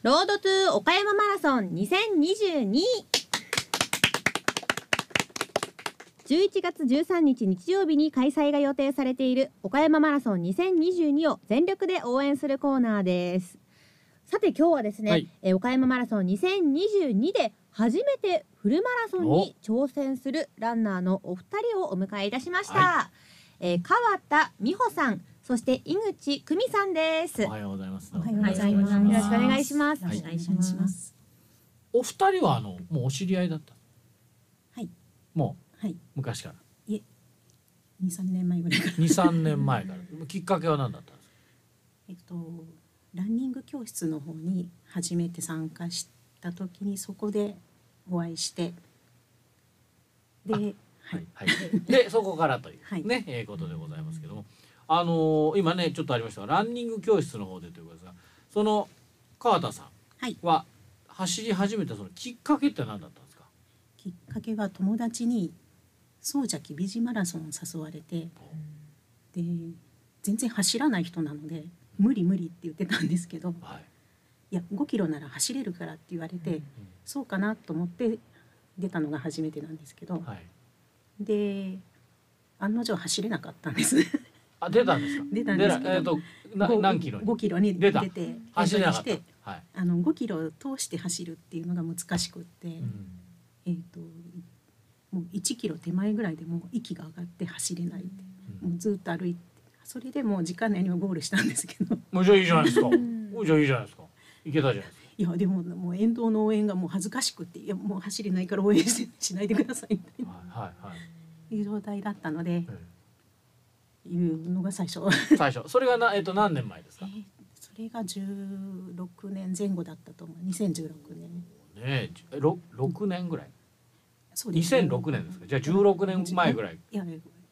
ロードトゥ岡山マラソン2022 11月13日日曜日に開催が予定されている岡山マラソン2022を全力で応援するコーナーです。さて今日はですね、はい。えー岡山マラソン2022で初めてフルマラソンに挑戦するランナーのお二人をお迎えいたしました、はえー川田美穂さんそして井口久美さんですおはようございます。おはようございます。よろしくお願いしますお願いします。お二人はあのもうお知り合いだった？はい。もはい。う昔から？二三年前ぐらいから。二三年前から。きっかけは何だったんですか？えっとランニング教室の方に初めて参加した時にそこでお会いして、で、はい。はい。でそこからという、はいね、えーことでございますけども、あのー今ねちょっとありましたがランニング教室の方でということですが、その川田さんは走り始めたそのきっかけって何だったんですか？きっかけは友達に総崎美人マラソンを誘われて、で全然走らない人なので無理無理って言ってたんですけど、はい。いや5キロなら走れるからって言われて、そうかなと思って出たのが初めてなんですけど、はい。で案の定走れなかったんですあ出たんですか？出たんですけどえっ、となご何キロに？5キロに出た出て走れなかったエントリーして。はい。あの5キロを通して走るっていうのが難しくって、うんえっ、ともう1キロ手前ぐらいでもう息が上がって走れないって、うんもうずっと歩いてそれでもう時間内にはゴールしたんですけどもうじゃあいいじゃないですか。もうじゃあいいじゃないですか。いけたじゃないですか。いやでももう沿道の応援がもう恥ずかしくっていやもう走れないから応援しないでくださいみたいなはいはいはい。いう状態だったので、えいうのが最初。え最初それがなえっ、と何年前ですか？ねそれが16年前後だったと思う2016年えじろ六年ぐらい？そうですね2006年ですか？じゃあ16年前ぐらい。いや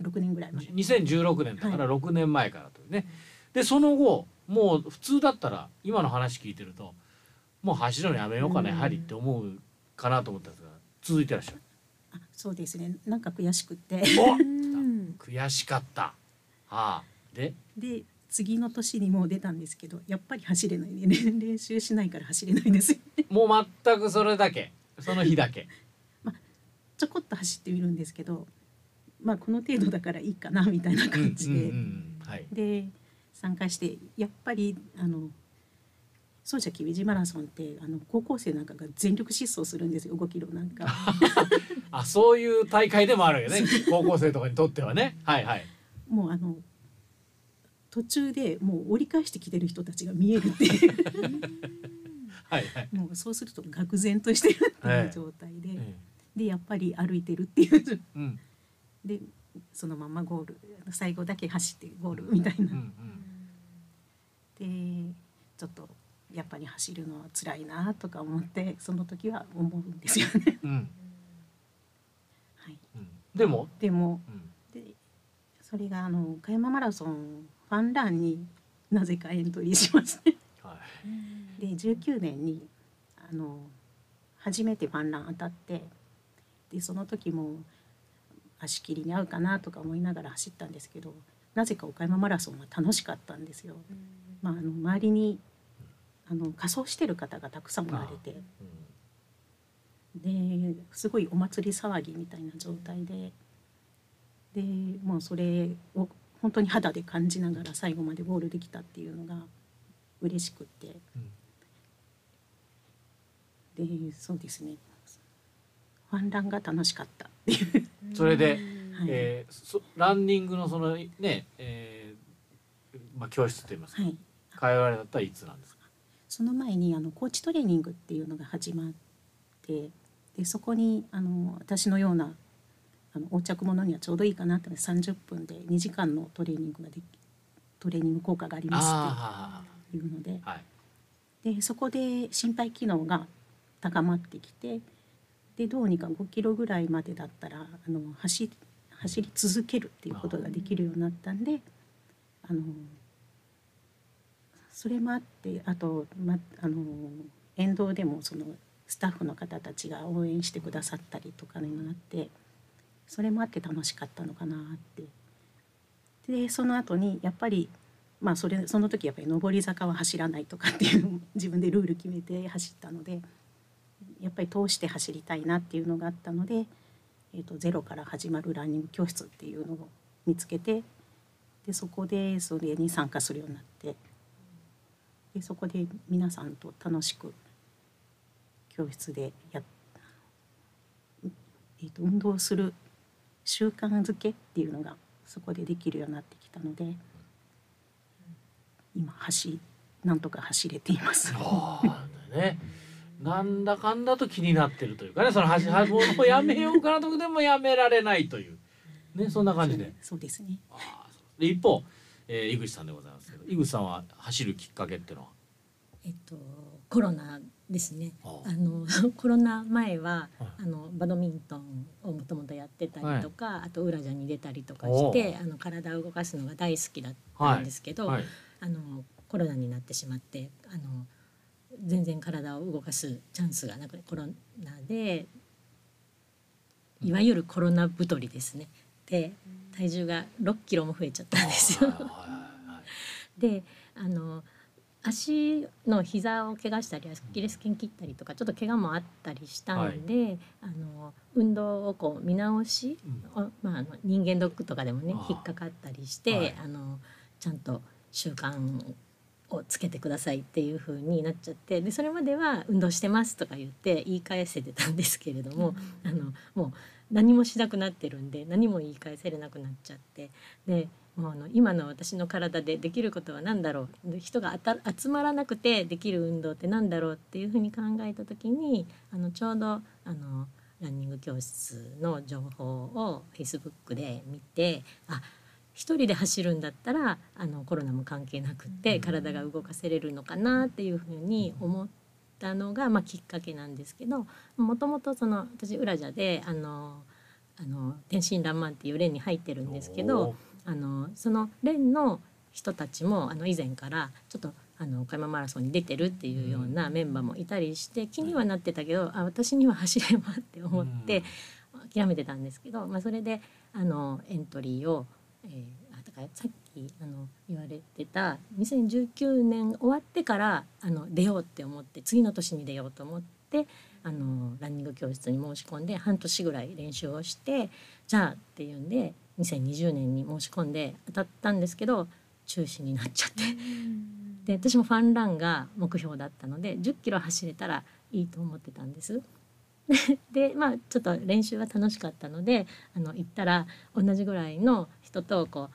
6年ぐらい前2016年だから6年前からというね。でその後もう普通だったら今の話聞いてるともう走るのやめようかなうんやはりって思うかなと思ったんですが続いてらっしゃる。あそうですねなんか悔しくって 悔しかった。はあ。で？で次の年にもう出たんですけどやっぱり走れないね。練練習しないから走れないですよね。もう全くそれだけ。その日だけ。ちょこっと走ってみるんですけどまあこの程度だからいいかなみたいな感じで、うんうんうんはい。で参加してやっぱりあの総社美人マラソンってあの高校生なんかが全力疾走するんですよ5キロなんか。あそういう大会でもあるよね。高校生とかにとってはね。はいはいもうあの途中でもう折り返してきてる人たちが見えるっていう。はいはい、もうそうすると愕然としてるっていう状態で、えでやっぱり歩いてるっていう。えうん。でそのままゴール最後だけ走ってゴールみたいな、うんうんでちょっとやっぱり走るのは辛いなとか思ってその時は思うんですよね。うん。はい、うん。でも、でもうん。でそれがあの岡山マラソンファンランになぜかエントリーしまして。はい、で19年にあの初めてファンラン当たってでその時も足切りに合うかなとか思いながら走ったんですけどなぜか岡山マラソンは楽しかったんですよ。まあ、あの周りにあの仮装してる方がたくさんおられて。ですごいお祭り騒ぎみたいな状態ででもうそれを本当に肌で感じながら最後までゴールできたっていうのが嬉しくって。でそうですね。ファンランが楽しかったっていう、うん、それで、はい。えーそランニングのそのね、えーまあ教室といいますか、はい、通われたったらいつなんですか？その前にあのコーチトレーニングっていうのが始まってでそこにあの私のようなあの横着者にはちょうどいいかなって30分で2時間のトレーニングができトレーニング効果がありますあっていうので。あ、はい、でそこで心肺機能が高まってきてでどうにか5キロぐらいまでだったらあの走走り続けるっていうことができるようになったんであのそれもあってあと、ま、あの沿道でもそのスタッフの方たちが応援してくださったりとかにもなってそれもあって楽しかったのかなって。でその後にやっぱりまあそれその時やっぱり上り坂は走らないとかっていう 自分でルール決めて走ったのでやっぱり通して走りたいなっていうのがあったので、えー、とゼロから始まるランニング教室っていうのを見つけてでそこでそれに参加するようになってでそこで皆さんと楽しく教室でやっ、えー、と運動する習慣づけっていうのがそこでできるようになってきたので今走なんとか走れています。ね。なんだかんだと気になってるというかね、その走りもうやめようかなとでもやめられないというね、そんな感じで。そうですね。で一方、えー、井口さんでございますけど、井口さんは走るきっかけっていうのは？えっとコロナですね。ああの コロナ前は、はいあのバドミントンをもともとやってたりとか、あとウラジャに出たりとかして、あの体を動かすのが大好きだったんですけど、はい。あのコロナになってしまってあの全然体を動かすチャンスがなくコロナでいわゆるコロナ太りですね。で体重が6キロも増えちゃったんですよ。はいはいはい であの足の膝を怪我したりアキレス腱切ったりとかちょっと怪我もあったりしたので、あの運動をこう見直し、うん。をまあ、あの人間ドックとかでもね引っかかったりして、はい。あのちゃんと習慣をつけてくださいっていう風になっちゃってでそれまでは「運動してます」とか言って言い返せてたんですけれども、あのもう何もしなくなってるんで何も言い返せれなくなっちゃってでもうあの今の私の体でできることは何だろう。で人が集まらなくてできる運動って何だろうっていうふうに考えた時にあのちょうどあのランニング教室の情報を Facebook で見てあ一人で走るんだったらあのコロナも関係なくって体が動かせれるのかなっていうふうに思ったのが、まあ、きっかけなんですけどもともとその私ウラジャであのあの天真爛漫っていう連に入ってるんですけどあのその連の人たちもあの以前からちょっとあの岡山マラソンに出てるっていうようなメンバーもいたりして気にはなってたけどあ私には走ればって思って諦めてたんですけど、まあ、それであのエントリーを、えーあだからさっきあの言われてた2019年終わってからあの出ようって思って次の年に出ようと思ってあのランニング教室に申し込んで半年ぐらい練習をしてじゃあっていうんで2020年に申し込んで当たったんですけど中止になっちゃってで私もファンランが目標だったので10キロ走れたらいいと思ってたんです。でまあちょっと練習は楽しかったのであの行ったら同じぐらいの人とこ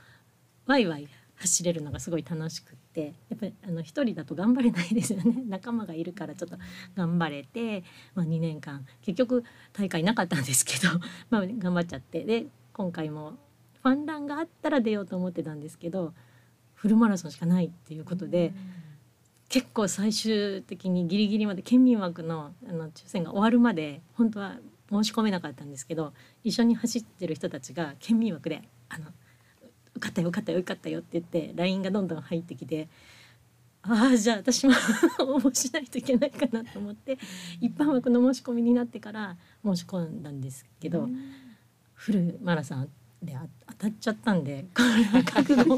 うワイワイ走れるのがすごい楽しくってやっぱりあの一人だと頑張れないですよね 仲間がいるからちょっと頑張れて、まあ、2年間結局大会なかったんですけど、まあ、頑張っちゃってで今回もファンランがあったら出ようと思ってたんですけどフルマラソンしかないっていうことで。結構最終的にギリギリまで県民枠のあの抽選が終わるまで本当は申し込めなかったんですけど一緒に走ってる人たちが県民枠で「あのかったよ受かったよ受かったよ」って言って LINE がどんどん入ってきてああじゃあ私も応募しないといけないかなと思って一般枠の申し込みになってから申し込んだんですけど、フルマラソンであ当たっちゃったんでこれは覚悟を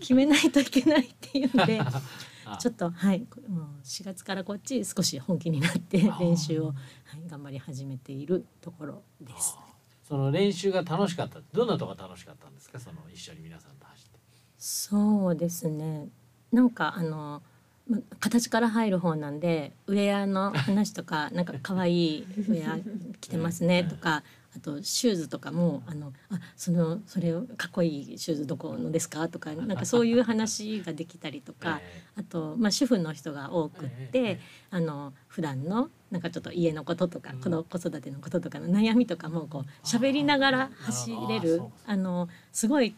決めないといけないっていうんで。あ ちょっとはいもう4月からこっち少し本気になって練習を、はい、頑張り始めているところです。その練習が楽しかった。どんなとこが楽しかったんですか？その一緒に皆さんと走って。そうですね。なんかあの形から入る方なんでウェアの話とかなんか可愛いウェア着てますねとかあとシューズとかもあのあそのそれかっこいいシューズどこのですか？とか なんかそういう話ができたりとか、えあと、まあ、主婦の人が多くって、ええあの普段のなんかちょっと家のこととか、うん。この子育てのこととかの悩みとかもこう喋りながら走れるあのすごい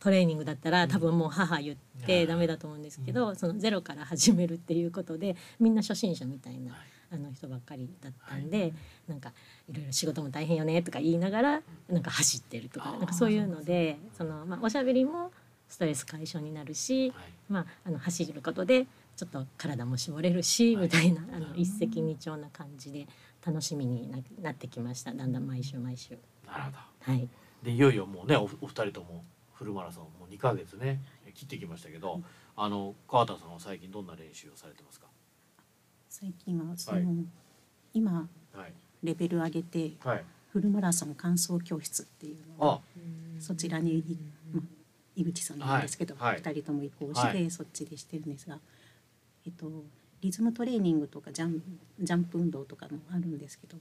トレーニングだったらうん。多分もう母言ってダメだと思うんですけど、そのゼロから始めるっていうことでみんな初心者みたいなはいあの人ばっかりだったんで、なんかいろいろ仕事も大変よねとか言いながらなんか走ってるとかなんかそういうのでその、まあ、おしゃべりもストレス解消になるし、はい。まあ、あの走ることでちょっと体も絞れるし、はい。みたいなあの一石二鳥な感じで楽しみにななってきました。だんだん毎週毎週。なるほど。はい、でいよいよもうねおお二人ともフルマラソンもう2ヶ月ね切ってきましたけど、あの川田さんは最近どんな練習をされてますか？最近はその、はい。今はい。レベル上げてはい。フルマラソン完走教室っていうのをあ、そちらに、まあ、井口さんなんですけど、はい。はい。二人とも移行して、はい。そっちでしてるんですが、えっと、リズムトレーニングとかジャンジャンプ運動とかもあるんですけど、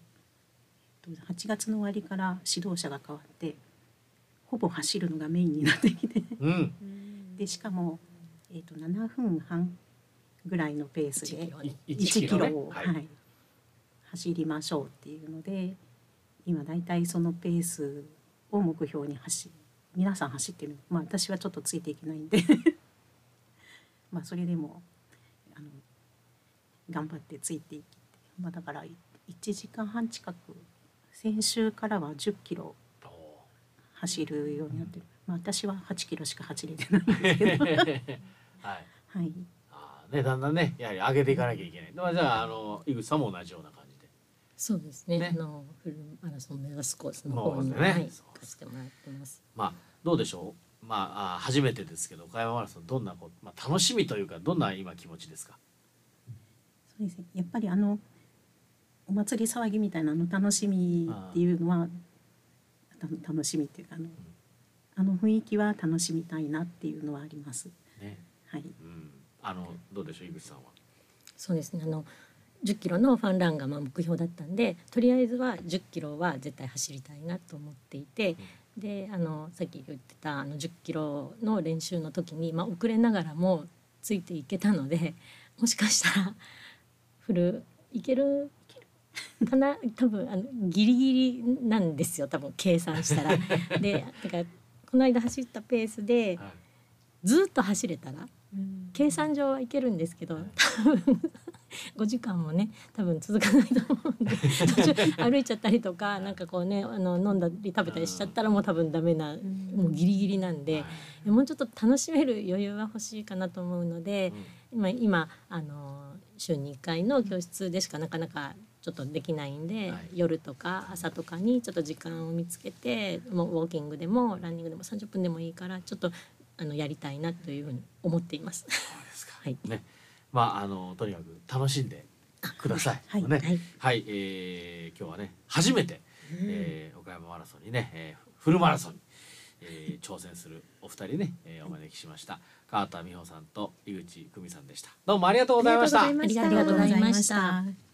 えっと、8月の終わりから指導者が変わってほぼ走るのがメインになってきて。うん。でしかも、えっと、7分半ぐらいのペース1でキロね。い1キロね。を、走りましょうっていうので今だいたいそのペースを目標に走皆さん走ってる。まあ私はちょっとついていけないんで。まあそれでもあの頑張ってついていって、まあ、だから1時間半近く先週からは10キロお走るようになってる、まあ、私は8キロしか走れてないんですけど。はい。はいね、だんだんね、やはり上げていかなきゃいけない。まあ、じゃあ、あの、井口さんも同じような感じで。そうですねねあのフルマラソン目指すコースの方に、ねはい、せてもらってます。まあ、どうでしょう。まあ、初めてですけど、岡山マラソン、どんなこう、まあ、楽しみというか、どんな今気持ちですか？そうですねやっぱりあのお祭り騒ぎみたいなの楽しみっていうのはた楽しみっていうかあの,、あの雰囲気は楽しみたいなっていうのはあります。ね。はい、うん。あの、どうでしょう、井口さんは？そうですねあの10キロのファンランがまあ目標だったんでとりあえずは10キロは絶対走りたいなと思っていて、であのさっき言ってたあの10キロの練習の時に、まあ、遅れながらもついていけたのでもしかしたらフルいけるかな？多分あのギリギリなんですよ多分計算したら。でだからこの間走ったペースではい。ずっと走れたら計算上はいけるんですけどはい多分5時間もね多分続かないと思うんで 途中歩いちゃったりとかなんかこうねあの飲んだり食べたりしちゃったらもう多分ダメなもうギリギリなんでもうちょっと楽しめる余裕は欲しいかなと思うので今今あの週に1回の教室でしかなかなかちょっとできないんで、はい。夜とか朝とかにちょっと時間を見つけてもうウォーキングでもランニングでも30分でもいいからちょっとあのやりたいなというふうに思っています。そうですか。はいね。まあ、あの、とにかく楽しんでください。はいね。はいはい、えー今日はね、初めて、えー岡山マラソンにね、えーフルマラソンに、えー挑戦するお二人ね、えーお招きしました。川田美穂さんと井口久美さんでした。どうもありがとうございました。ありがとうございましたありがとうございましたありがとうございました